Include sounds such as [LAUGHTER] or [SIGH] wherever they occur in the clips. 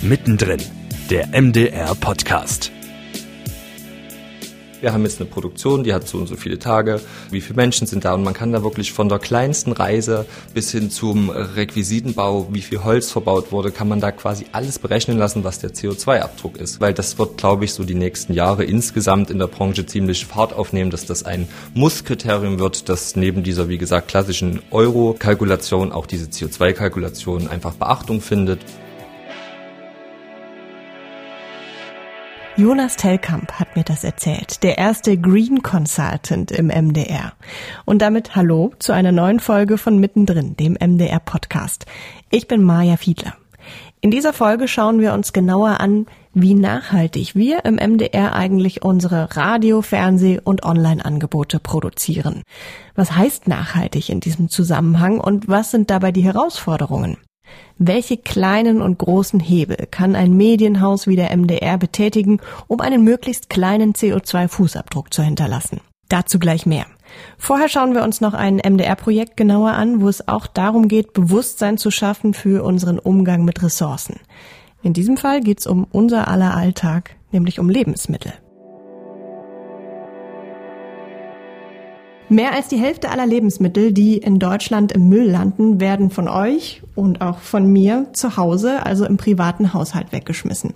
Mittendrin, der MDR Podcast. Wir haben jetzt eine Produktion, die hat so und so viele Tage, wie viele Menschen sind da und man kann da wirklich von der kleinsten Reise bis hin zum Requisitenbau, wie viel Holz verbaut wurde, kann man da quasi alles berechnen lassen, was der CO2-Abdruck ist. Weil das wird, glaube ich, so die nächsten Jahre insgesamt in der Branche ziemlich Fahrt aufnehmen, dass das ein Musskriterium wird, dass neben dieser, wie gesagt, klassischen Euro-Kalkulation auch diese CO2-Kalkulation einfach Beachtung findet. Jonas Tellkamp hat mir das erzählt, der erste Green Consultant im MDR. Und damit hallo zu einer neuen Folge von Mittendrin, dem MDR Podcast. Ich bin Maja Fiedler. In dieser Folge schauen wir uns genauer an, wie nachhaltig wir im MDR eigentlich unsere Radio-, Fernseh- und Online-Angebote produzieren. Was heißt nachhaltig in diesem Zusammenhang und was sind dabei die Herausforderungen? Welche kleinen und großen Hebel kann ein Medienhaus wie der MDR betätigen, um einen möglichst kleinen CO2-Fußabdruck zu hinterlassen? Dazu gleich mehr. Vorher schauen wir uns noch ein MDR-Projekt genauer an, wo es auch darum geht, Bewusstsein zu schaffen für unseren Umgang mit Ressourcen. In diesem Fall geht es um unser aller Alltag, nämlich um Lebensmittel. Mehr als die Hälfte aller Lebensmittel, die in Deutschland im Müll landen, werden von euch und auch von mir zu Hause, also im privaten Haushalt weggeschmissen.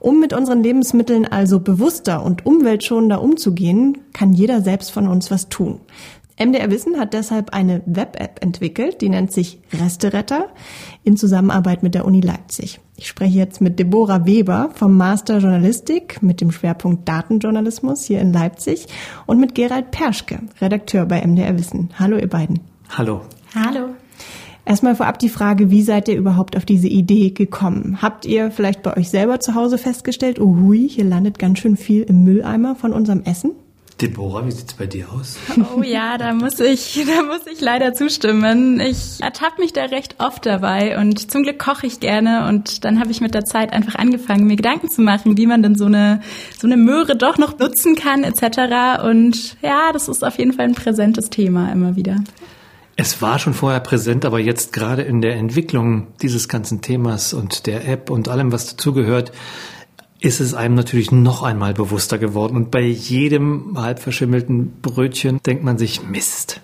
Um mit unseren Lebensmitteln also bewusster und umweltschonender umzugehen, kann jeder selbst von uns was tun. MDR Wissen hat deshalb eine Web-App entwickelt, die nennt sich Resteretter in Zusammenarbeit mit der Uni Leipzig. Ich spreche jetzt mit Deborah Weber vom Master Journalistik mit dem Schwerpunkt Datenjournalismus hier in Leipzig und mit Gerald Perschke, Redakteur bei MDR Wissen. Hallo ihr beiden. Hallo. Hallo. Erstmal vorab die Frage, wie seid ihr überhaupt auf diese Idee gekommen? Habt ihr vielleicht bei euch selber zu Hause festgestellt, oh hui, hier landet ganz schön viel im Mülleimer von unserem Essen? Deborah, wie sieht's bei dir aus? Oh ja, da muss ich, [LAUGHS] da muss ich leider zustimmen. Ich ertappe mich da recht oft dabei und zum Glück koche ich gerne und dann habe ich mit der Zeit einfach angefangen, mir Gedanken zu machen, wie man denn so eine so eine Möhre doch noch nutzen kann etc. Und ja, das ist auf jeden Fall ein präsentes Thema immer wieder. Es war schon vorher präsent, aber jetzt gerade in der Entwicklung dieses ganzen Themas und der App und allem, was dazugehört, ist es einem natürlich noch einmal bewusster geworden. Und bei jedem halb verschimmelten Brötchen denkt man sich, Mist,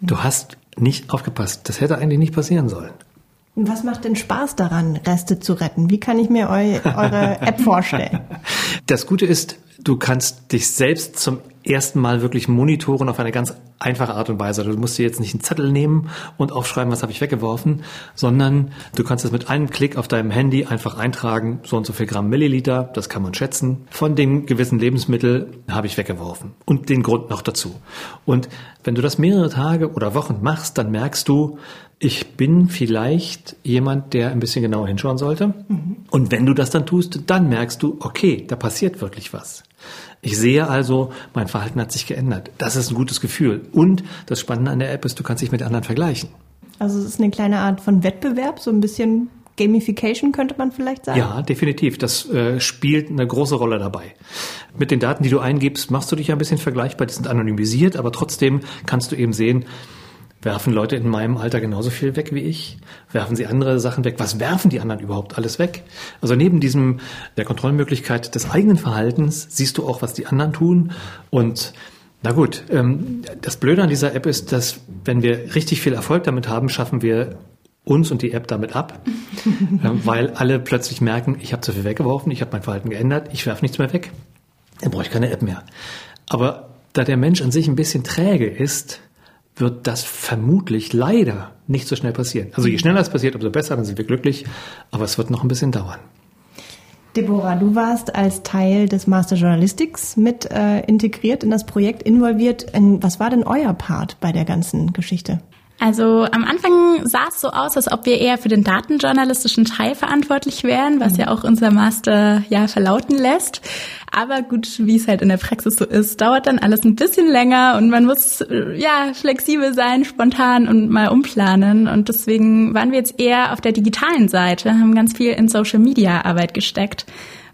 du hast nicht aufgepasst. Das hätte eigentlich nicht passieren sollen. Was macht denn Spaß daran, Reste zu retten? Wie kann ich mir eu eure App vorstellen? [LAUGHS] Das Gute ist, du kannst dich selbst zum ersten Mal wirklich monitoren auf eine ganz einfache Art und Weise. Du musst dir jetzt nicht einen Zettel nehmen und aufschreiben, was habe ich weggeworfen, sondern du kannst es mit einem Klick auf deinem Handy einfach eintragen, so und so viel Gramm Milliliter, das kann man schätzen. Von dem gewissen Lebensmittel habe ich weggeworfen und den Grund noch dazu. Und wenn du das mehrere Tage oder Wochen machst, dann merkst du, ich bin vielleicht jemand, der ein bisschen genauer hinschauen sollte. Mhm. Und wenn du das dann tust, dann merkst du, okay, da passiert wirklich was. Ich sehe also, mein Verhalten hat sich geändert. Das ist ein gutes Gefühl. Und das Spannende an der App ist, du kannst dich mit anderen vergleichen. Also es ist eine kleine Art von Wettbewerb, so ein bisschen Gamification könnte man vielleicht sagen. Ja, definitiv. Das äh, spielt eine große Rolle dabei. Mit den Daten, die du eingibst, machst du dich ein bisschen vergleichbar. Die sind anonymisiert, aber trotzdem kannst du eben sehen, Werfen Leute in meinem Alter genauso viel weg wie ich? Werfen sie andere Sachen weg? Was werfen die anderen überhaupt alles weg? Also neben diesem der Kontrollmöglichkeit des eigenen Verhaltens siehst du auch, was die anderen tun. Und na gut, ähm, das Blöde an dieser App ist, dass wenn wir richtig viel Erfolg damit haben, schaffen wir uns und die App damit ab, [LAUGHS] weil alle plötzlich merken, ich habe zu viel weggeworfen, ich habe mein Verhalten geändert, ich werfe nichts mehr weg, dann brauche ich keine App mehr. Aber da der Mensch an sich ein bisschen träge ist, wird das vermutlich leider nicht so schnell passieren. Also je schneller es passiert, umso besser, dann sind wir glücklich, aber es wird noch ein bisschen dauern. Deborah, du warst als Teil des Master Journalistics mit äh, integriert in das Projekt, involviert. In, was war denn euer Part bei der ganzen Geschichte? Also am Anfang sah es so aus, als ob wir eher für den datenjournalistischen Teil verantwortlich wären, was mhm. ja auch unser Master ja verlauten lässt. Aber gut, wie es halt in der Praxis so ist, dauert dann alles ein bisschen länger und man muss ja flexibel sein, spontan und mal umplanen. Und deswegen waren wir jetzt eher auf der digitalen Seite, haben ganz viel in Social Media Arbeit gesteckt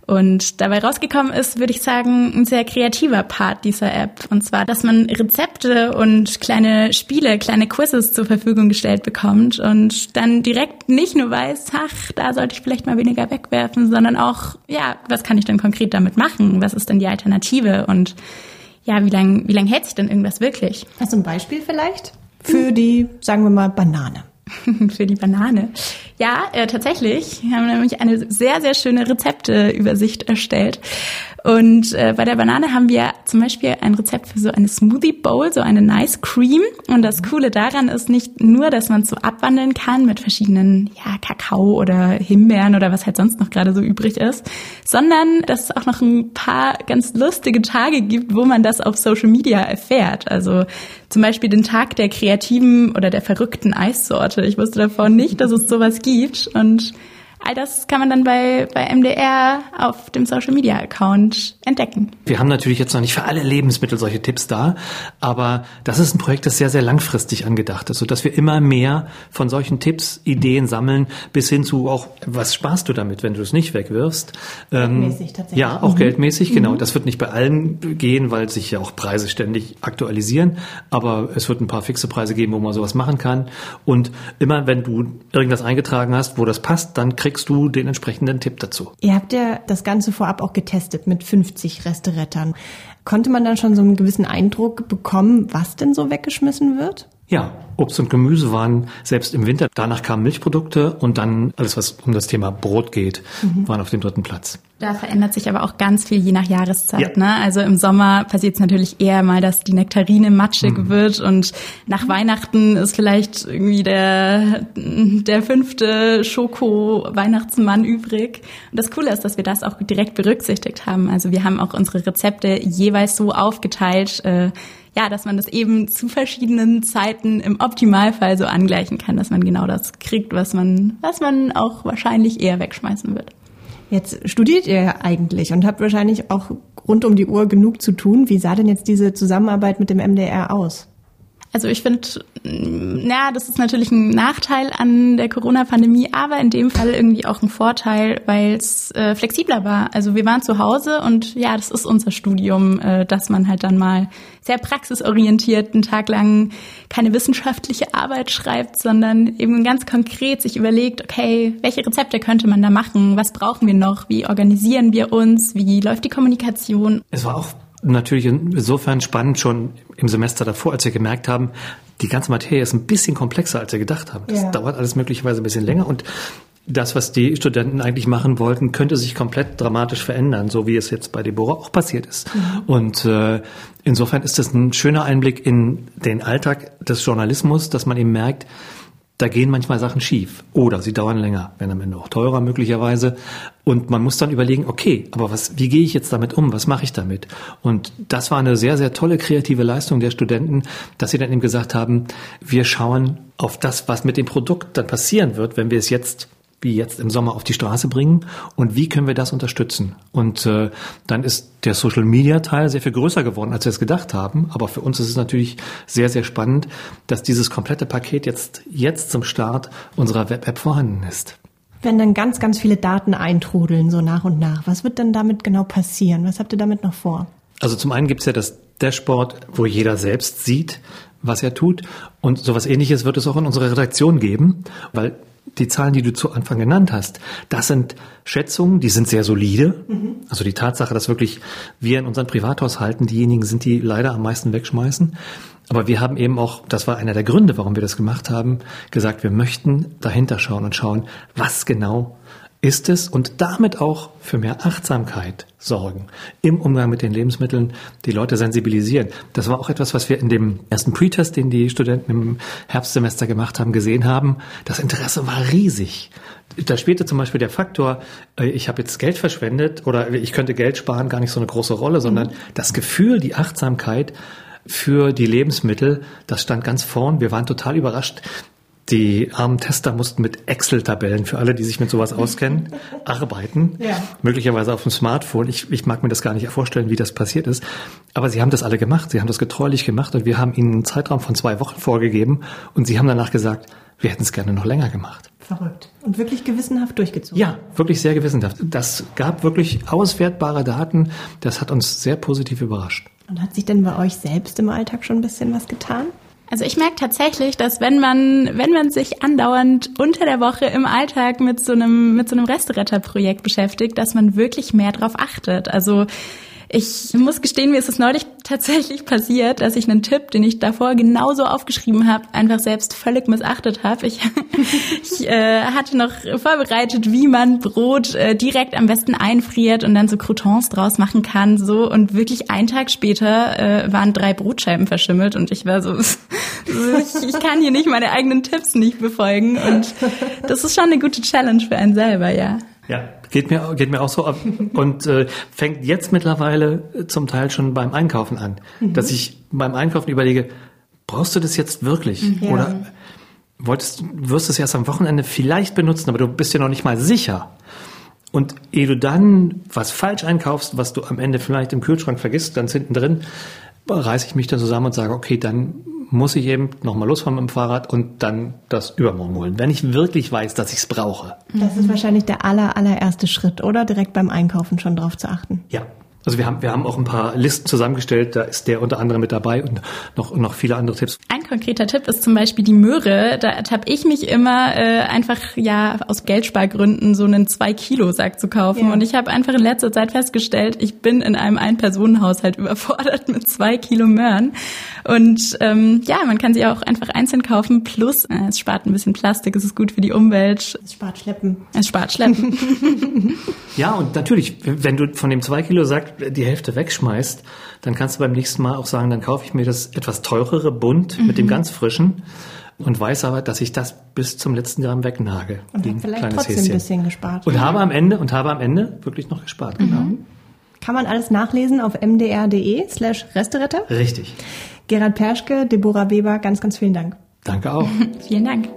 Und dabei rausgekommen ist, würde ich sagen, ein sehr kreativer Part dieser App. Und zwar, dass man Rezepte und kleine Spiele, kleine Quizzes zur Verfügung gestellt bekommt und dann direkt nicht nur weiß, ach, da sollte ich vielleicht mal weniger wegwerfen, sondern auch, ja, was kann ich denn konkret damit machen? Was ist denn die Alternative? Und ja, wie lange wie lang hält sich denn irgendwas wirklich? Hast du ein Beispiel vielleicht? Für die, sagen wir mal, Banane. [LAUGHS] für die Banane. Ja, äh, tatsächlich. Wir haben nämlich eine sehr, sehr schöne Rezepteübersicht erstellt. Und äh, bei der Banane haben wir zum Beispiel ein Rezept für so eine Smoothie Bowl, so eine Nice Cream. Und das Coole daran ist nicht nur, dass man es so abwandeln kann mit verschiedenen, ja, Kakao oder Himbeeren oder was halt sonst noch gerade so übrig ist, sondern dass es auch noch ein paar ganz lustige Tage gibt, wo man das auf Social Media erfährt. Also zum Beispiel den Tag der kreativen oder der verrückten Eissorte. Ich wusste davon nicht, dass es sowas gibt. Und All das kann man dann bei, bei MDR auf dem Social Media Account entdecken. Wir haben natürlich jetzt noch nicht für alle Lebensmittel solche Tipps da, aber das ist ein Projekt, das sehr, sehr langfristig angedacht ist, sodass wir immer mehr von solchen Tipps, Ideen sammeln, bis hin zu auch, was sparst du damit, wenn du es nicht wegwirfst? Ähm, geldmäßig tatsächlich. Ja, auch mhm. geldmäßig, genau. Mhm. Das wird nicht bei allen gehen, weil sich ja auch Preise ständig aktualisieren, aber es wird ein paar fixe Preise geben, wo man sowas machen kann. Und immer wenn du irgendwas eingetragen hast, wo das passt, dann kriegst du den entsprechenden Tipp dazu. Ihr habt ja das Ganze vorab auch getestet mit 50 Resterettern. Konnte man dann schon so einen gewissen Eindruck bekommen, was denn so weggeschmissen wird? Ja, Obst und Gemüse waren selbst im Winter. Danach kamen Milchprodukte und dann alles, was um das Thema Brot geht, mhm. waren auf dem dritten Platz. Da verändert sich aber auch ganz viel je nach Jahreszeit. Ja. Ne? Also im Sommer passiert es natürlich eher mal, dass die Nektarine matschig mhm. wird und nach Weihnachten ist vielleicht irgendwie der, der fünfte Schoko-Weihnachtsmann übrig. Und das Coole ist, dass wir das auch direkt berücksichtigt haben. Also wir haben auch unsere Rezepte jeweils so aufgeteilt, äh, ja, dass man das eben zu verschiedenen Zeiten im Optimalfall so angleichen kann, dass man genau das kriegt, was man, was man auch wahrscheinlich eher wegschmeißen wird. Jetzt studiert ihr ja eigentlich und habt wahrscheinlich auch rund um die Uhr genug zu tun. Wie sah denn jetzt diese Zusammenarbeit mit dem MDR aus? Also ich finde, ja, das ist natürlich ein Nachteil an der Corona-Pandemie, aber in dem Fall irgendwie auch ein Vorteil, weil es äh, flexibler war. Also wir waren zu Hause und ja, das ist unser Studium, äh, dass man halt dann mal sehr praxisorientiert einen Tag lang keine wissenschaftliche Arbeit schreibt, sondern eben ganz konkret sich überlegt, okay, welche Rezepte könnte man da machen? Was brauchen wir noch? Wie organisieren wir uns? Wie läuft die Kommunikation? Es war auch natürlich insofern spannend schon im Semester davor, als wir gemerkt haben, die ganze Materie ist ein bisschen komplexer, als wir gedacht haben. Das ja. dauert alles möglicherweise ein bisschen länger und das, was die Studenten eigentlich machen wollten, könnte sich komplett dramatisch verändern, so wie es jetzt bei Deborah auch passiert ist. Mhm. Und äh, insofern ist das ein schöner Einblick in den Alltag des Journalismus, dass man eben merkt, da gehen manchmal Sachen schief oder sie dauern länger, werden am Ende auch teurer möglicherweise. Und man muss dann überlegen, okay, aber was, wie gehe ich jetzt damit um? Was mache ich damit? Und das war eine sehr, sehr tolle kreative Leistung der Studenten, dass sie dann eben gesagt haben, wir schauen auf das, was mit dem Produkt dann passieren wird, wenn wir es jetzt wie jetzt im Sommer auf die Straße bringen und wie können wir das unterstützen? Und äh, dann ist der Social Media Teil sehr viel größer geworden, als wir es gedacht haben. Aber für uns ist es natürlich sehr, sehr spannend, dass dieses komplette Paket jetzt, jetzt zum Start unserer Web-App vorhanden ist. Wenn dann ganz, ganz viele Daten eintrudeln, so nach und nach, was wird denn damit genau passieren? Was habt ihr damit noch vor? Also zum einen gibt es ja das Dashboard, wo jeder selbst sieht, was er tut. Und sowas ähnliches wird es auch in unserer Redaktion geben, weil die Zahlen, die du zu Anfang genannt hast, das sind Schätzungen, die sind sehr solide. Mhm. Also die Tatsache, dass wirklich wir in unseren Privathaushalten diejenigen sind, die leider am meisten wegschmeißen. Aber wir haben eben auch, das war einer der Gründe, warum wir das gemacht haben, gesagt, wir möchten dahinter schauen und schauen, was genau ist es und damit auch für mehr Achtsamkeit sorgen im Umgang mit den Lebensmitteln, die Leute sensibilisieren. Das war auch etwas, was wir in dem ersten Pre-Test, den die Studenten im Herbstsemester gemacht haben, gesehen haben. Das Interesse war riesig. Da spielte zum Beispiel der Faktor, äh, ich habe jetzt Geld verschwendet oder ich könnte Geld sparen, gar nicht so eine große Rolle, sondern mhm. das Gefühl, die Achtsamkeit für die Lebensmittel, das stand ganz vorn. Wir waren total überrascht, die armen Tester mussten mit Excel-Tabellen für alle, die sich mit sowas auskennen, [LAUGHS] arbeiten. Ja. Möglicherweise auf dem Smartphone. Ich, ich mag mir das gar nicht vorstellen, wie das passiert ist. Aber sie haben das alle gemacht. Sie haben das getreulich gemacht und wir haben ihnen einen Zeitraum von zwei Wochen vorgegeben und sie haben danach gesagt, wir hätten es gerne noch länger gemacht. Verrückt. Und wirklich gewissenhaft durchgezogen. Ja, wirklich sehr gewissenhaft. Das gab wirklich auswertbare Daten. Das hat uns sehr positiv überrascht. Und hat sich denn bei euch selbst im Alltag schon ein bisschen was getan? Also ich merke tatsächlich, dass wenn man, wenn man sich andauernd unter der Woche im Alltag mit so einem, mit so einem Resteretterprojekt beschäftigt, dass man wirklich mehr drauf achtet. Also ich muss gestehen, mir ist es neulich [LAUGHS] tatsächlich passiert, dass ich einen Tipp, den ich davor genauso aufgeschrieben habe, einfach selbst völlig missachtet habe. Ich, [LAUGHS] ich äh, hatte noch vorbereitet, wie man Brot äh, direkt am besten einfriert und dann so Croutons draus machen kann. So und wirklich einen Tag später äh, waren drei Brotscheiben verschimmelt und ich war so, [LAUGHS] ich, ich kann hier nicht meine eigenen Tipps nicht befolgen. Und das ist schon eine gute Challenge für einen selber, ja. Ja, geht mir, geht mir auch so ab. [LAUGHS] Und äh, fängt jetzt mittlerweile zum Teil schon beim Einkaufen an. Mhm. Dass ich beim Einkaufen überlege, brauchst du das jetzt wirklich? Ja. Oder wolltest, wirst du es erst am Wochenende vielleicht benutzen, aber du bist dir noch nicht mal sicher. Und ehe du dann was falsch einkaufst, was du am Ende vielleicht im Kühlschrank vergisst, ganz hinten drin, reiße ich mich dann zusammen und sage, okay, dann muss ich eben nochmal losfahren mit dem Fahrrad und dann das übermorgen holen, wenn ich wirklich weiß, dass ich es brauche. Das ist wahrscheinlich der aller, allererste Schritt, oder? Direkt beim Einkaufen schon drauf zu achten. Ja, also wir haben, wir haben auch ein paar Listen zusammengestellt, da ist der unter anderem mit dabei und noch, noch viele andere Tipps. Ein konkreter Tipp ist zum Beispiel die Möhre. Da habe ich mich immer äh, einfach ja aus Geldspargründen so einen zwei Kilo Sack zu kaufen. Ja. Und ich habe einfach in letzter Zeit festgestellt, ich bin in einem Ein-Personen-Haushalt [LAUGHS] überfordert mit zwei Kilo Möhren. Und ähm, ja, man kann sie auch einfach einzeln kaufen. Plus, äh, es spart ein bisschen Plastik, es ist gut für die Umwelt. Es spart Schleppen. Es spart Schleppen. [LAUGHS] [LAUGHS] ja, und natürlich, wenn du von dem zwei Kilo Sack die Hälfte wegschmeißt, dann kannst du beim nächsten Mal auch sagen, dann kaufe ich mir das etwas teurere Bund mhm. mit dem mhm. ganz frischen und weiß aber, dass ich das bis zum letzten Gramm wegnage. Und habe vielleicht trotzdem Häschen. ein bisschen gespart. Und habe am Ende und habe am Ende wirklich noch gespart. Genau. Mhm. Kann man alles nachlesen auf mdr.de slash Resteretter? Richtig. Gerhard Perschke, Deborah Weber, ganz, ganz vielen Dank. Danke auch. [LAUGHS] vielen Dank.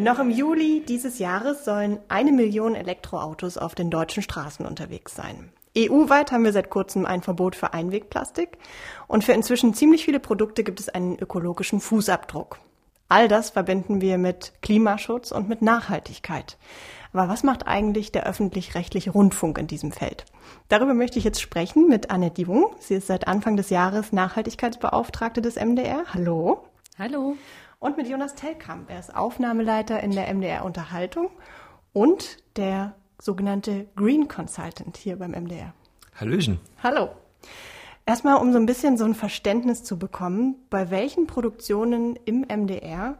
Noch im Juli dieses Jahres sollen eine Million Elektroautos auf den deutschen Straßen unterwegs sein. EU-weit haben wir seit kurzem ein Verbot für Einwegplastik und für inzwischen ziemlich viele Produkte gibt es einen ökologischen Fußabdruck. All das verbinden wir mit Klimaschutz und mit Nachhaltigkeit. Aber was macht eigentlich der öffentlich-rechtliche Rundfunk in diesem Feld? Darüber möchte ich jetzt sprechen mit Annette Diewung. Sie ist seit Anfang des Jahres Nachhaltigkeitsbeauftragte des MDR. Hallo. Hallo und mit Jonas Tellkamp. Er ist Aufnahmeleiter in der MDR Unterhaltung und der sogenannte Green Consultant hier beim MDR. Hallöchen. Hallo. Erstmal, um so ein bisschen so ein Verständnis zu bekommen, bei welchen Produktionen im MDR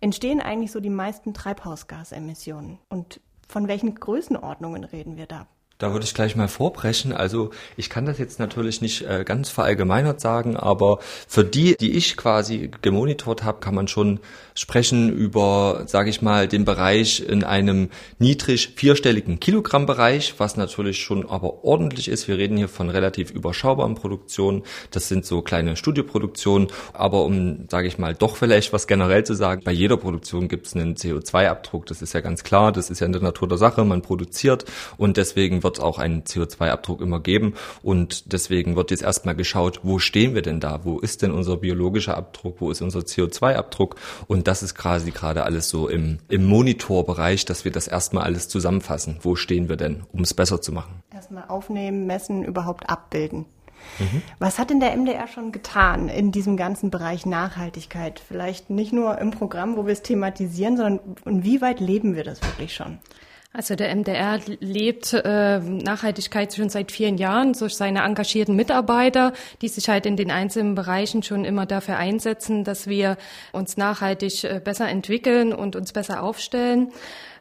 entstehen eigentlich so die meisten Treibhausgasemissionen und von welchen Größenordnungen reden wir da? Da würde ich gleich mal vorbrechen. Also ich kann das jetzt natürlich nicht äh, ganz verallgemeinert sagen, aber für die, die ich quasi gemonitort habe, kann man schon sprechen über, sage ich mal, den Bereich in einem niedrig vierstelligen Kilogrammbereich, was natürlich schon aber ordentlich ist. Wir reden hier von relativ überschaubaren Produktionen. Das sind so kleine Studioproduktionen. Aber um, sage ich mal, doch vielleicht was generell zu sagen, bei jeder Produktion gibt es einen CO2-Abdruck. Das ist ja ganz klar. Das ist ja in der Natur der Sache. Man produziert und deswegen wird wird auch einen CO2-Abdruck immer geben. Und deswegen wird jetzt erstmal geschaut, wo stehen wir denn da? Wo ist denn unser biologischer Abdruck? Wo ist unser CO2-Abdruck? Und das ist quasi gerade alles so im, im Monitorbereich, dass wir das erstmal alles zusammenfassen. Wo stehen wir denn, um es besser zu machen? Erstmal aufnehmen, messen, überhaupt abbilden. Mhm. Was hat denn der MDR schon getan in diesem ganzen Bereich Nachhaltigkeit? Vielleicht nicht nur im Programm, wo wir es thematisieren, sondern inwieweit leben wir das wirklich schon? Also der MDR lebt äh, Nachhaltigkeit schon seit vielen Jahren durch seine engagierten Mitarbeiter, die sich halt in den einzelnen Bereichen schon immer dafür einsetzen, dass wir uns nachhaltig äh, besser entwickeln und uns besser aufstellen.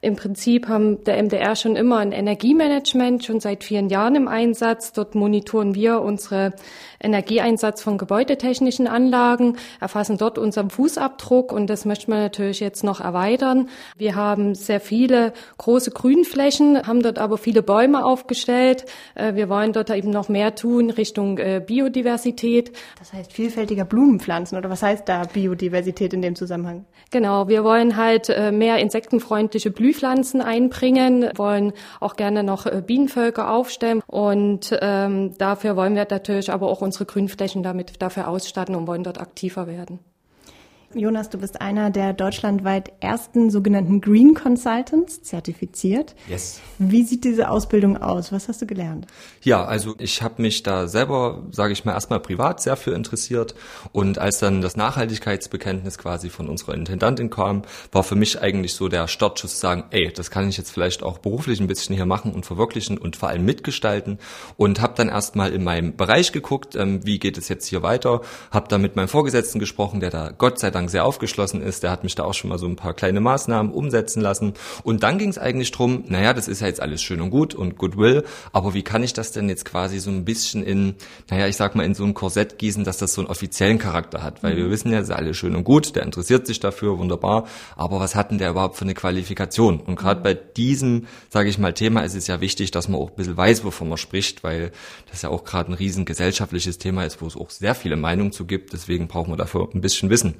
Im Prinzip haben der MDR schon immer ein Energiemanagement schon seit vielen Jahren im Einsatz. Dort monitoren wir unsere Energieeinsatz von gebäudetechnischen Anlagen, erfassen dort unseren Fußabdruck und das möchte man natürlich jetzt noch erweitern. Wir haben sehr viele große Grünflächen, haben dort aber viele Bäume aufgestellt. Äh, wir wollen dort eben noch mehr tun Richtung äh, Biodiversität. Das heißt vielfältiger Blumenpflanzen oder was heißt da Biodiversität in dem Zusammenhang? Genau, wir wollen halt äh, mehr insektenfreundliche Blüten Blühpflanzen einbringen, wollen auch gerne noch äh, Bienenvölker aufstellen und ähm, dafür wollen wir natürlich aber auch unsere Grünflächen damit dafür ausstatten und wollen dort aktiver werden. Jonas, du bist einer der deutschlandweit ersten sogenannten Green Consultants, zertifiziert. Yes. Wie sieht diese Ausbildung aus? Was hast du gelernt? Ja, also ich habe mich da selber, sage ich mal, erstmal privat sehr für interessiert. Und als dann das Nachhaltigkeitsbekenntnis quasi von unserer Intendantin kam, war für mich eigentlich so der Startschuss zu sagen, ey, das kann ich jetzt vielleicht auch beruflich ein bisschen hier machen und verwirklichen und vor allem mitgestalten. Und habe dann erstmal in meinem Bereich geguckt, ähm, wie geht es jetzt hier weiter. Habe dann mit meinem Vorgesetzten gesprochen, der da Gott sei Dank Anfang sehr aufgeschlossen ist. Der hat mich da auch schon mal so ein paar kleine Maßnahmen umsetzen lassen. Und dann ging es eigentlich drum, naja, das ist ja jetzt alles schön und gut und Goodwill, aber wie kann ich das denn jetzt quasi so ein bisschen in, naja, ich sag mal, in so ein Korsett gießen, dass das so einen offiziellen Charakter hat? Weil wir mhm. wissen ja, das ist alles schön und gut, der interessiert sich dafür, wunderbar, aber was hat denn der überhaupt für eine Qualifikation? Und gerade mhm. bei diesem, sage ich mal, Thema ist es ja wichtig, dass man auch ein bisschen weiß, wovon man spricht, weil das ja auch gerade ein riesen gesellschaftliches Thema ist, wo es auch sehr viele Meinungen zu gibt. Deswegen brauchen wir dafür ein bisschen Wissen.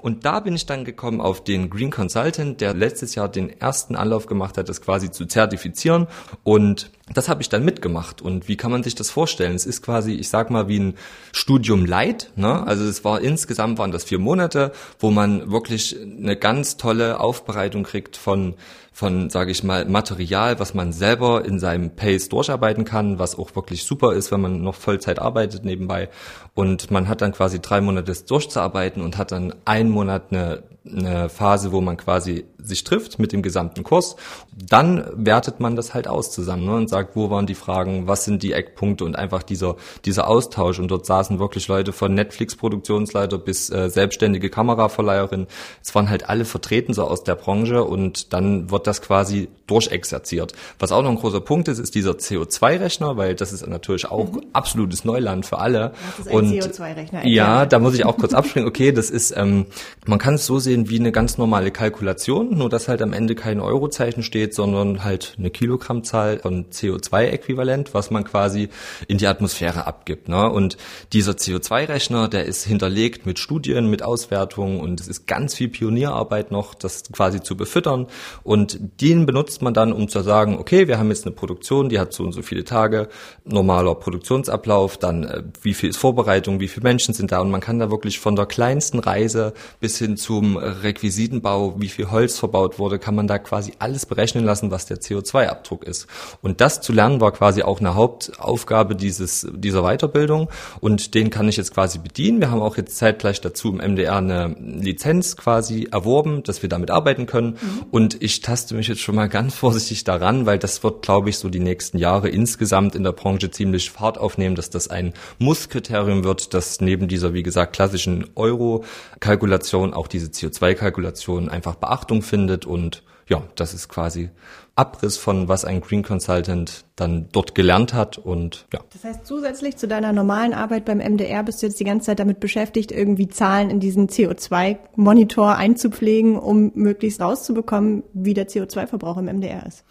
Und da bin ich dann gekommen auf den Green Consultant, der letztes Jahr den ersten Anlauf gemacht hat, das quasi zu zertifizieren. Und das habe ich dann mitgemacht. Und wie kann man sich das vorstellen? Es ist quasi, ich sag mal, wie ein Studium Light. Ne? Also es war insgesamt waren das vier Monate, wo man wirklich eine ganz tolle Aufbereitung kriegt von von, sage ich mal, Material, was man selber in seinem Pace durcharbeiten kann, was auch wirklich super ist, wenn man noch Vollzeit arbeitet nebenbei. Und man hat dann quasi drei Monate das durchzuarbeiten und hat dann einen Monat eine eine Phase, wo man quasi sich trifft mit dem gesamten Kurs. Dann wertet man das halt aus zusammen ne, und sagt, wo waren die Fragen, was sind die Eckpunkte und einfach dieser, dieser Austausch. Und dort saßen wirklich Leute von Netflix-Produktionsleiter bis äh, selbstständige Kameraverleiherin. Es waren halt alle vertreten so aus der Branche und dann wird das quasi durchexerziert. Was auch noch ein großer Punkt ist, ist dieser CO2-Rechner, weil das ist natürlich auch mhm. absolutes Neuland für alle. Das ist ein CO2-Rechner. Ja, da muss ich auch kurz abspringen. Okay, das ist, ähm, man kann es so sehen, aussehen wie eine ganz normale Kalkulation, nur dass halt am Ende kein Eurozeichen steht, sondern halt eine Kilogrammzahl von CO2-Äquivalent, was man quasi in die Atmosphäre abgibt. Ne? Und dieser CO2-Rechner, der ist hinterlegt mit Studien, mit Auswertungen und es ist ganz viel Pionierarbeit noch, das quasi zu befüttern. Und den benutzt man dann, um zu sagen, okay, wir haben jetzt eine Produktion, die hat so und so viele Tage, normaler Produktionsablauf, dann äh, wie viel ist Vorbereitung, wie viele Menschen sind da und man kann da wirklich von der kleinsten Reise bis hin zum Requisitenbau, wie viel Holz verbaut wurde, kann man da quasi alles berechnen lassen, was der CO2-Abdruck ist. Und das zu lernen war quasi auch eine Hauptaufgabe dieses, dieser Weiterbildung und den kann ich jetzt quasi bedienen. Wir haben auch jetzt zeitgleich dazu im MDR eine Lizenz quasi erworben, dass wir damit arbeiten können mhm. und ich taste mich jetzt schon mal ganz [LAUGHS] vorsichtig daran, weil das wird, glaube ich, so die nächsten Jahre insgesamt in der Branche ziemlich Fahrt aufnehmen, dass das ein Musskriterium wird, dass neben dieser, wie gesagt, klassischen Euro-Kalkulation auch diese CO2 CO2-Kalkulation einfach Beachtung findet und ja, das ist quasi Abriss von was ein Green Consultant dann dort gelernt hat und ja. Das heißt, zusätzlich zu deiner normalen Arbeit beim MDR bist du jetzt die ganze Zeit damit beschäftigt, irgendwie Zahlen in diesen CO2-Monitor einzupflegen, um möglichst rauszubekommen, wie der CO2-Verbrauch im MDR ist.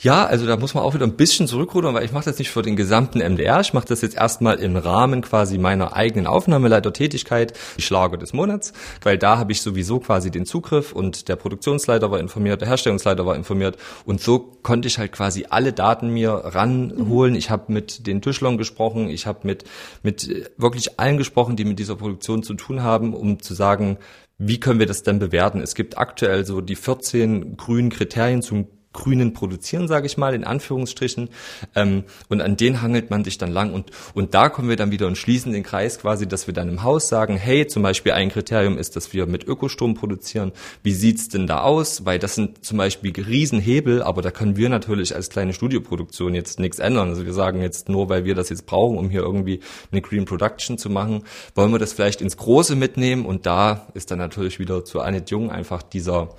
Ja, also da muss man auch wieder ein bisschen zurückrudern, weil ich mache das nicht für den gesamten MDR. Ich mache das jetzt erstmal im Rahmen quasi meiner eigenen Aufnahmeleitertätigkeit, die Schlager des Monats, weil da habe ich sowieso quasi den Zugriff und der Produktionsleiter war informiert, der Herstellungsleiter war informiert und so konnte ich halt quasi alle Daten mir ranholen. Mhm. Ich habe mit den Tischlern gesprochen, ich habe mit mit wirklich allen gesprochen, die mit dieser Produktion zu tun haben, um zu sagen, wie können wir das denn bewerten? Es gibt aktuell so die 14 grünen Kriterien zum Grünen produzieren, sage ich mal, in Anführungsstrichen. Ähm, und an denen hangelt man sich dann lang. Und, und da kommen wir dann wieder und schließen den Kreis quasi, dass wir dann im Haus sagen, hey, zum Beispiel ein Kriterium ist, dass wir mit Ökostrom produzieren. Wie sieht's denn da aus? Weil das sind zum Beispiel Riesenhebel, aber da können wir natürlich als kleine Studioproduktion jetzt nichts ändern. Also wir sagen jetzt nur, weil wir das jetzt brauchen, um hier irgendwie eine Green Production zu machen, wollen wir das vielleicht ins Große mitnehmen. Und da ist dann natürlich wieder zu Annette Jung einfach dieser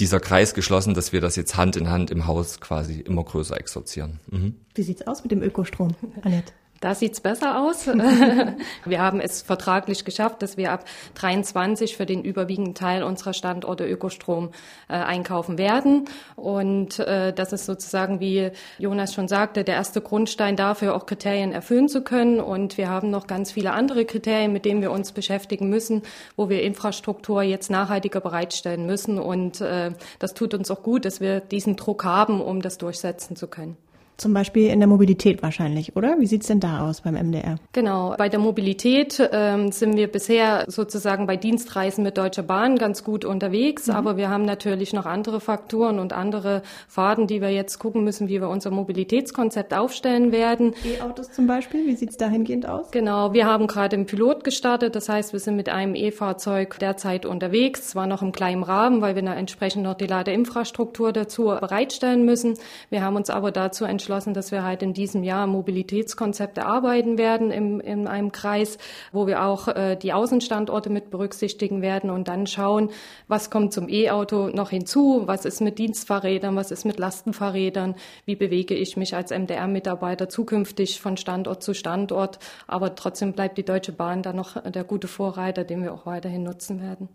dieser Kreis geschlossen, dass wir das jetzt Hand in Hand im Haus quasi immer größer exorzieren. Mhm. Wie sieht's aus mit dem Ökostrom, Annette? Da sieht's besser aus. [LAUGHS] wir haben es vertraglich geschafft, dass wir ab 23 für den überwiegenden Teil unserer Standorte Ökostrom äh, einkaufen werden. Und äh, das ist sozusagen, wie Jonas schon sagte, der erste Grundstein dafür, auch Kriterien erfüllen zu können. Und wir haben noch ganz viele andere Kriterien, mit denen wir uns beschäftigen müssen, wo wir Infrastruktur jetzt nachhaltiger bereitstellen müssen. Und äh, das tut uns auch gut, dass wir diesen Druck haben, um das durchsetzen zu können. Zum Beispiel in der Mobilität wahrscheinlich, oder? Wie sieht's denn da aus beim MDR? Genau, bei der Mobilität ähm, sind wir bisher sozusagen bei Dienstreisen mit Deutscher Bahn ganz gut unterwegs, mhm. aber wir haben natürlich noch andere Faktoren und andere Faden, die wir jetzt gucken müssen, wie wir unser Mobilitätskonzept aufstellen werden. E-Autos zum Beispiel, wie sieht's dahingehend aus? Genau, wir haben gerade im Pilot gestartet, das heißt, wir sind mit einem E-Fahrzeug derzeit unterwegs, zwar noch im kleinen Rahmen, weil wir da entsprechend noch die Ladeinfrastruktur dazu bereitstellen müssen. Wir haben uns aber dazu entschlossen, entschlossen, dass wir halt in diesem Jahr Mobilitätskonzepte erarbeiten werden im, in einem Kreis, wo wir auch äh, die Außenstandorte mit berücksichtigen werden und dann schauen, was kommt zum E-Auto noch hinzu, was ist mit Dienstfahrrädern, was ist mit Lastenfahrrädern, wie bewege ich mich als MDR-Mitarbeiter zukünftig von Standort zu Standort. Aber trotzdem bleibt die Deutsche Bahn da noch der gute Vorreiter, den wir auch weiterhin nutzen werden.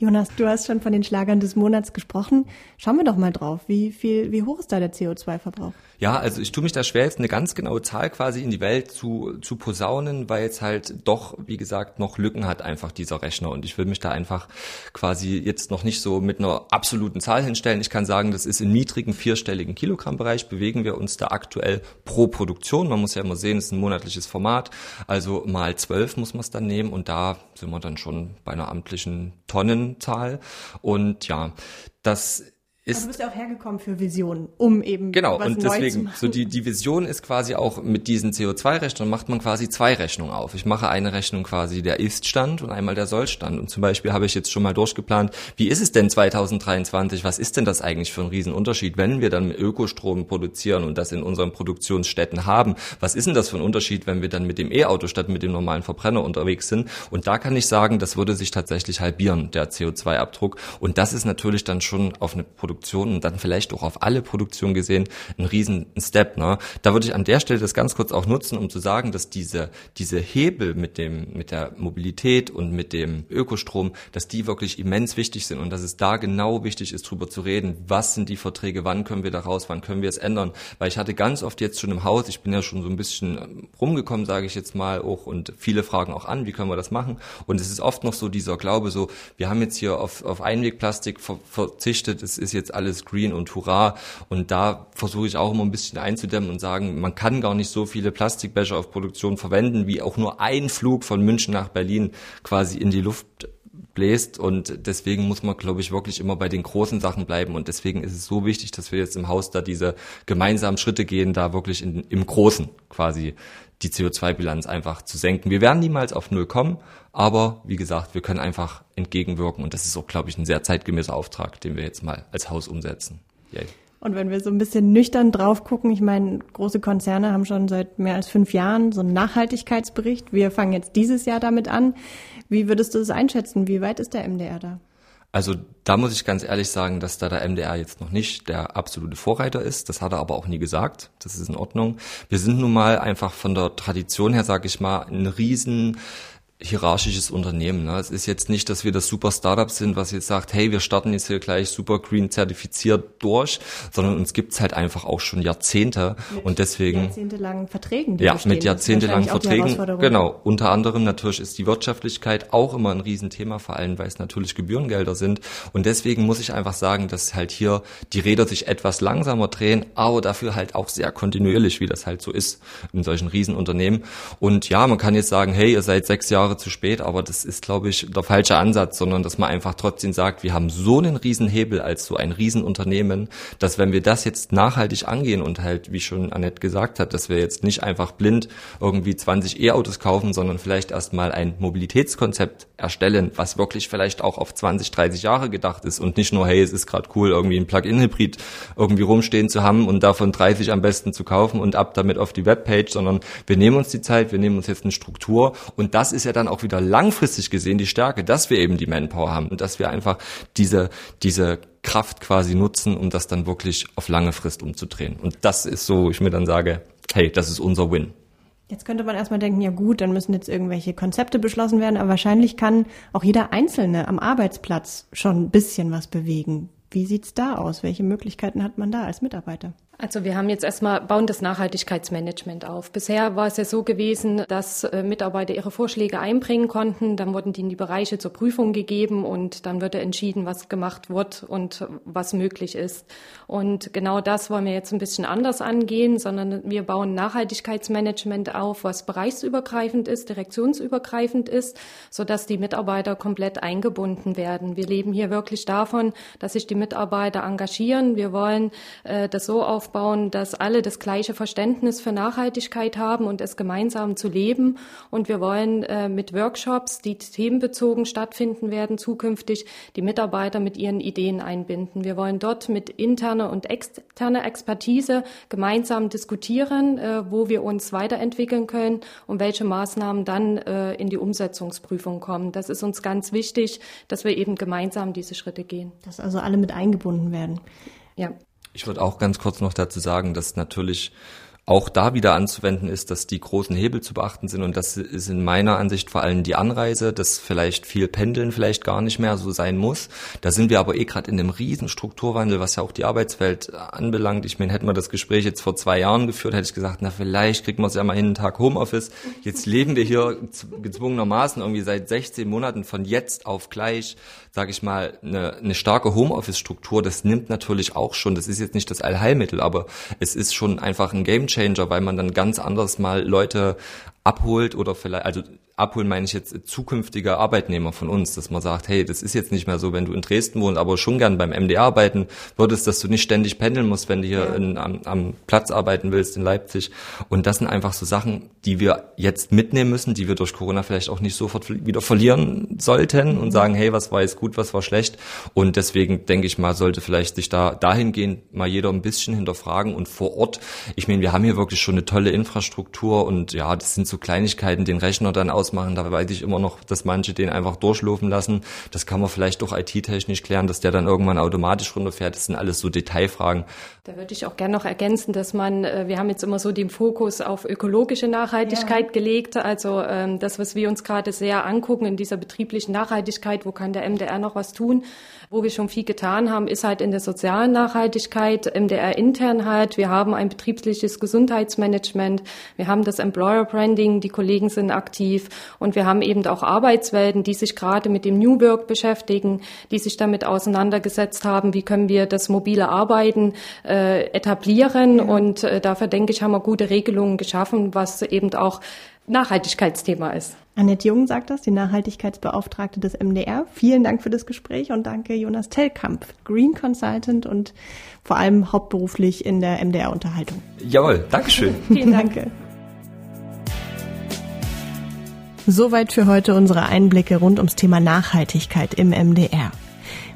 Jonas, du hast schon von den Schlagern des Monats gesprochen. Schauen wir doch mal drauf. Wie viel, wie hoch ist da der CO2-Verbrauch? Ja, also ich tue mich da schwer, jetzt eine ganz genaue Zahl quasi in die Welt zu, zu posaunen, weil es halt doch, wie gesagt, noch Lücken hat einfach dieser Rechner. Und ich will mich da einfach quasi jetzt noch nicht so mit einer absoluten Zahl hinstellen. Ich kann sagen, das ist im niedrigen vierstelligen Kilogrammbereich, bewegen wir uns da aktuell pro Produktion. Man muss ja immer sehen, es ist ein monatliches Format. Also mal zwölf muss man es dann nehmen und da sind wir dann schon bei einer amtlichen Tonnenzahl. Und ja, das ist. Also du bist ja auch hergekommen für Visionen, um eben genau was und deswegen so die die Vision ist quasi auch mit diesen CO2-Rechnungen macht man quasi zwei Rechnungen auf. Ich mache eine Rechnung quasi der Ist-Stand und einmal der Soll-Stand und zum Beispiel habe ich jetzt schon mal durchgeplant, wie ist es denn 2023? Was ist denn das eigentlich für ein Riesenunterschied, wenn wir dann Ökostrom produzieren und das in unseren Produktionsstätten haben? Was ist denn das für ein Unterschied, wenn wir dann mit dem E-Auto statt mit dem normalen Verbrenner unterwegs sind? Und da kann ich sagen, das würde sich tatsächlich halbieren der CO2-Abdruck und das ist natürlich dann schon auf eine Produktion Produktion und dann vielleicht auch auf alle Produktionen gesehen ein riesen Step. Ne? Da würde ich an der Stelle das ganz kurz auch nutzen, um zu sagen, dass diese, diese Hebel mit dem, mit der Mobilität und mit dem Ökostrom, dass die wirklich immens wichtig sind und dass es da genau wichtig ist, drüber zu reden. Was sind die Verträge? Wann können wir da raus? Wann können wir es ändern? Weil ich hatte ganz oft jetzt schon im Haus, ich bin ja schon so ein bisschen rumgekommen, sage ich jetzt mal auch und viele fragen auch an, wie können wir das machen? Und es ist oft noch so dieser Glaube, so, wir haben jetzt hier auf, auf Einwegplastik ver verzichtet, es ist jetzt jetzt alles green und hurra. Und da versuche ich auch immer ein bisschen einzudämmen und sagen, man kann gar nicht so viele Plastikbecher auf Produktion verwenden, wie auch nur ein Flug von München nach Berlin quasi in die Luft bläst und deswegen muss man, glaube ich, wirklich immer bei den großen Sachen bleiben und deswegen ist es so wichtig, dass wir jetzt im Haus da diese gemeinsamen Schritte gehen, da wirklich in, im Großen quasi die CO2-Bilanz einfach zu senken. Wir werden niemals auf Null kommen, aber wie gesagt, wir können einfach entgegenwirken und das ist auch, glaube ich, ein sehr zeitgemäßer Auftrag, den wir jetzt mal als Haus umsetzen. Yay. Und wenn wir so ein bisschen nüchtern drauf gucken, ich meine, große Konzerne haben schon seit mehr als fünf Jahren so einen Nachhaltigkeitsbericht. Wir fangen jetzt dieses Jahr damit an. Wie würdest du das einschätzen? Wie weit ist der MDR da? Also da muss ich ganz ehrlich sagen, dass da der MDR jetzt noch nicht der absolute Vorreiter ist. Das hat er aber auch nie gesagt. Das ist in Ordnung. Wir sind nun mal einfach von der Tradition her, sage ich mal, ein riesen hierarchisches Unternehmen. Ne? Es ist jetzt nicht, dass wir das super Startup sind, was jetzt sagt, hey, wir starten jetzt hier gleich super green zertifiziert durch, sondern uns gibt's halt einfach auch schon Jahrzehnte mit und deswegen jahrzehntelangen Verträgen. Die ja, mit jahrzehntelangen Verträgen. Genau. Unter anderem natürlich ist die Wirtschaftlichkeit auch immer ein Riesenthema, vor allem weil es natürlich Gebührengelder sind und deswegen muss ich einfach sagen, dass halt hier die Räder sich etwas langsamer drehen, aber dafür halt auch sehr kontinuierlich, wie das halt so ist in solchen Riesenunternehmen. Und ja, man kann jetzt sagen, hey, ihr seid sechs Jahre Jahre zu spät, aber das ist, glaube ich, der falsche Ansatz, sondern dass man einfach trotzdem sagt, wir haben so einen Riesenhebel als so ein Riesenunternehmen, dass wenn wir das jetzt nachhaltig angehen und halt, wie schon Annette gesagt hat, dass wir jetzt nicht einfach blind irgendwie 20 E-Autos kaufen, sondern vielleicht erstmal ein Mobilitätskonzept erstellen, was wirklich vielleicht auch auf 20, 30 Jahre gedacht ist und nicht nur, hey, es ist gerade cool, irgendwie ein Plug-in-Hybrid irgendwie rumstehen zu haben und davon 30 am besten zu kaufen und ab damit auf die Webpage, sondern wir nehmen uns die Zeit, wir nehmen uns jetzt eine Struktur und das ist ja dann auch wieder langfristig gesehen die Stärke, dass wir eben die Manpower haben und dass wir einfach diese, diese Kraft quasi nutzen, um das dann wirklich auf lange Frist umzudrehen. Und das ist so, ich mir dann sage, hey, das ist unser Win. Jetzt könnte man erstmal denken, ja gut, dann müssen jetzt irgendwelche Konzepte beschlossen werden, aber wahrscheinlich kann auch jeder Einzelne am Arbeitsplatz schon ein bisschen was bewegen. Wie sieht's da aus? Welche Möglichkeiten hat man da als Mitarbeiter? Also wir haben jetzt erstmal bauen das Nachhaltigkeitsmanagement auf. Bisher war es ja so gewesen, dass äh, Mitarbeiter ihre Vorschläge einbringen konnten, dann wurden die in die Bereiche zur Prüfung gegeben und dann wird entschieden, was gemacht wird und was möglich ist. Und genau das wollen wir jetzt ein bisschen anders angehen, sondern wir bauen Nachhaltigkeitsmanagement auf, was bereichsübergreifend ist, direktionsübergreifend ist, sodass die Mitarbeiter komplett eingebunden werden. Wir leben hier wirklich davon, dass sich die Mitarbeiter engagieren. Wir wollen äh, das so auf aufbauen, dass alle das gleiche Verständnis für Nachhaltigkeit haben und es gemeinsam zu leben. Und wir wollen äh, mit Workshops, die themenbezogen stattfinden werden, zukünftig die Mitarbeiter mit ihren Ideen einbinden. Wir wollen dort mit interner und externer Expertise gemeinsam diskutieren, äh, wo wir uns weiterentwickeln können und welche Maßnahmen dann äh, in die Umsetzungsprüfung kommen. Das ist uns ganz wichtig, dass wir eben gemeinsam diese Schritte gehen. Dass also alle mit eingebunden werden. Ja. Ich würde auch ganz kurz noch dazu sagen, dass natürlich auch da wieder anzuwenden ist, dass die großen Hebel zu beachten sind und das ist in meiner Ansicht vor allem die Anreise, dass vielleicht viel Pendeln vielleicht gar nicht mehr so sein muss. Da sind wir aber eh gerade in einem riesen Strukturwandel, was ja auch die Arbeitswelt anbelangt. Ich meine, hätten wir das Gespräch jetzt vor zwei Jahren geführt, hätte ich gesagt, na vielleicht kriegt man es ja mal hin, einen Tag Homeoffice. Jetzt leben wir hier gezwungenermaßen irgendwie seit 16 Monaten von jetzt auf gleich, sage ich mal, eine, eine starke Homeoffice-Struktur. Das nimmt natürlich auch schon, das ist jetzt nicht das Allheilmittel, aber es ist schon einfach ein Game Changer, weil man dann ganz anders mal Leute abholt oder vielleicht, also abholen meine ich jetzt zukünftige Arbeitnehmer von uns, dass man sagt, hey, das ist jetzt nicht mehr so, wenn du in Dresden wohnst, aber schon gern beim MDR arbeiten würdest, dass du nicht ständig pendeln musst, wenn du hier ja. in, am, am Platz arbeiten willst in Leipzig. Und das sind einfach so Sachen, die wir jetzt mitnehmen müssen, die wir durch Corona vielleicht auch nicht sofort wieder verlieren sollten und mhm. sagen, hey, was war jetzt gut, was war schlecht. Und deswegen denke ich mal, sollte vielleicht sich da dahingehend mal jeder ein bisschen hinterfragen und vor Ort. Ich meine, wir haben hier wirklich schon eine tolle Infrastruktur und ja, das sind so Kleinigkeiten, den Rechner dann aus ausmachen. Da weiß ich immer noch, dass manche den einfach durchlaufen lassen. Das kann man vielleicht doch IT-technisch klären, dass der dann irgendwann automatisch runterfährt. Das sind alles so Detailfragen. Da würde ich auch gerne noch ergänzen, dass man, äh, wir haben jetzt immer so den Fokus auf ökologische Nachhaltigkeit ja. gelegt. Also ähm, das, was wir uns gerade sehr angucken in dieser betrieblichen Nachhaltigkeit, wo kann der MDR noch was tun? Wo wir schon viel getan haben, ist halt in der sozialen Nachhaltigkeit, MDR intern halt. Wir haben ein betriebliches Gesundheitsmanagement, wir haben das Employer Branding, die Kollegen sind aktiv und wir haben eben auch Arbeitswelten, die sich gerade mit dem New Work beschäftigen, die sich damit auseinandergesetzt haben, wie können wir das mobile Arbeiten äh, etablieren. Ja. Und äh, dafür denke ich, haben wir gute Regelungen geschaffen, was eben auch Nachhaltigkeitsthema ist. Annette Jung sagt das, die Nachhaltigkeitsbeauftragte des MDR. Vielen Dank für das Gespräch und danke Jonas Tellkamp, Green Consultant und vor allem hauptberuflich in der MDR-Unterhaltung. Jawohl, Dankeschön. [LAUGHS] Vielen Dank. Soweit für heute unsere Einblicke rund ums Thema Nachhaltigkeit im MDR.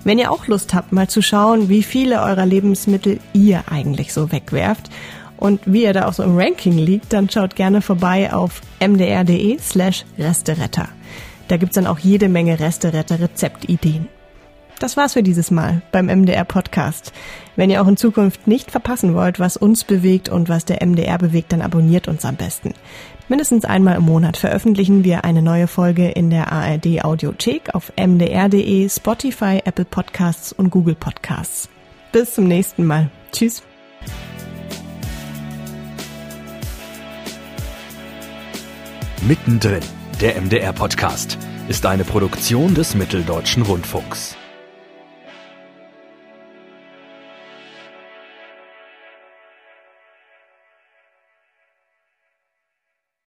Wenn ihr auch Lust habt, mal zu schauen, wie viele eurer Lebensmittel ihr eigentlich so wegwerft und wie ihr da auch so im Ranking liegt, dann schaut gerne vorbei auf mdr.de slash Resteretter. Da gibt's dann auch jede Menge Resteretter-Rezeptideen. Das war's für dieses Mal beim MDR Podcast. Wenn ihr auch in Zukunft nicht verpassen wollt, was uns bewegt und was der MDR bewegt, dann abonniert uns am besten. Mindestens einmal im Monat veröffentlichen wir eine neue Folge in der ARD Audiothek auf mdr.de, Spotify, Apple Podcasts und Google Podcasts. Bis zum nächsten Mal. Tschüss. Mittendrin, der MDR-Podcast, ist eine Produktion des Mitteldeutschen Rundfunks.